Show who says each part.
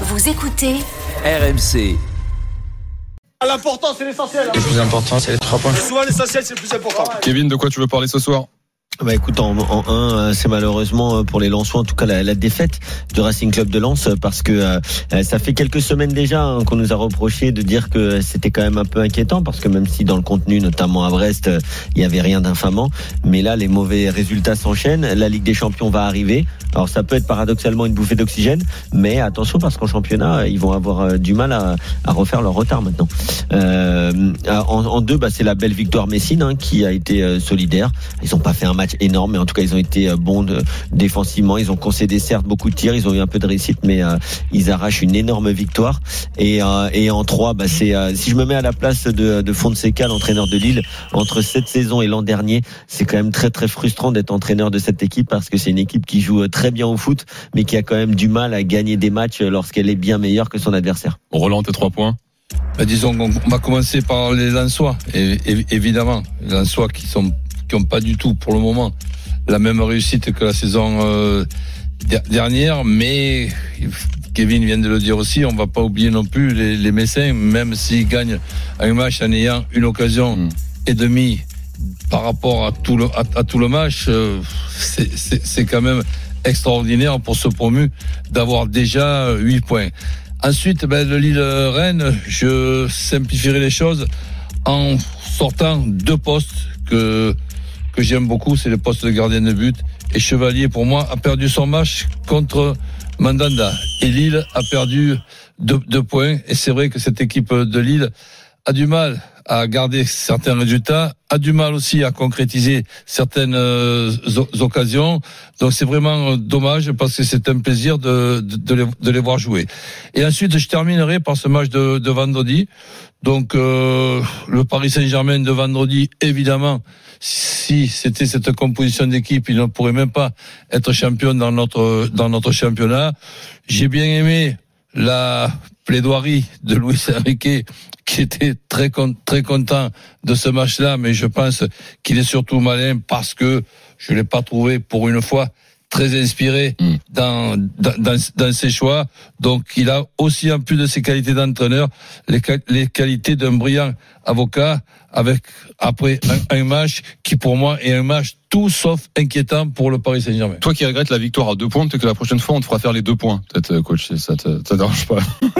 Speaker 1: Vous écoutez
Speaker 2: RMC.
Speaker 3: L'important, c'est l'essentiel.
Speaker 4: Le plus important, c'est les trois points.
Speaker 3: Souvent, l'essentiel, c'est le plus important.
Speaker 5: Kevin, de quoi tu veux parler ce soir?
Speaker 6: Bah écoute, en, en 1, c'est malheureusement pour les Lensois, en tout cas la, la, défaite du Racing Club de Lens, parce que euh, ça fait quelques semaines déjà hein, qu'on nous a reproché de dire que c'était quand même un peu inquiétant, parce que même si dans le contenu, notamment à Brest, il y avait rien d'infamant, mais là les mauvais résultats s'enchaînent. La Ligue des Champions va arriver. Alors ça peut être paradoxalement une bouffée d'oxygène, mais attention parce qu'en championnat, ils vont avoir du mal à, à refaire leur retard maintenant. Euh, en, en, deux, bah, c'est la belle victoire Messine hein, qui a été solidaire. Ils n'ont pas fait un match énorme, mais en tout cas ils ont été bons défensivement. Ils ont concédé certes beaucoup de tirs, ils ont eu un peu de réussite, mais euh, ils arrachent une énorme victoire. Et, euh, et en trois, bah, c'est euh, si je me mets à la place de, de Fonseca, l'entraîneur de Lille, entre cette saison et l'an dernier, c'est quand même très très frustrant d'être entraîneur de cette équipe parce que c'est une équipe qui joue très bien au foot, mais qui a quand même du mal à gagner des matchs lorsqu'elle est bien meilleure que son adversaire.
Speaker 5: Roland, tes trois points.
Speaker 4: Bah, disons qu'on va commencer par les Lensois, et, évidemment, les Lensois qui sont qui n'ont pas du tout pour le moment la même réussite que la saison euh, dernière, mais Kevin vient de le dire aussi, on va pas oublier non plus les, les Messins, même s'ils gagnent un match en ayant une occasion mm. et demie par rapport à tout le, à, tout match, euh, c'est quand même extraordinaire pour ce promu d'avoir déjà 8 points. Ensuite, ben, le Lille-Rennes, je simplifierai les choses en sortant deux postes que que j'aime beaucoup, c'est le poste de gardien de but. Et Chevalier, pour moi, a perdu son match contre Mandanda. Et Lille a perdu deux, points. Et c'est vrai que cette équipe de Lille a du mal à garder certains résultats, a du mal aussi à concrétiser certaines euh, occasions. Donc c'est vraiment euh, dommage parce que c'est un plaisir de, de, les, de, les, voir jouer. Et ensuite, je terminerai par ce match de, de vendredi. Donc euh, le Paris Saint-Germain de vendredi, évidemment, si c'était cette composition d'équipe, il ne pourrait même pas être champion dans notre dans notre championnat. J'ai bien aimé la plaidoirie de Louis Enrique qui était très très content de ce match-là, mais je pense qu'il est surtout malin parce que je l'ai pas trouvé pour une fois très inspiré mm. dans, dans, dans, ses choix. Donc, il a aussi, en plus de ses qualités d'entraîneur, les, les qualités d'un brillant avocat avec, après, un, match qui, pour moi, est un match tout sauf inquiétant pour le Paris Saint-Germain.
Speaker 5: Toi qui regrettes la victoire à deux points, peut-être que la prochaine fois, on te fera faire les deux points. Peut-être, coach, ça te, ça te dérange pas.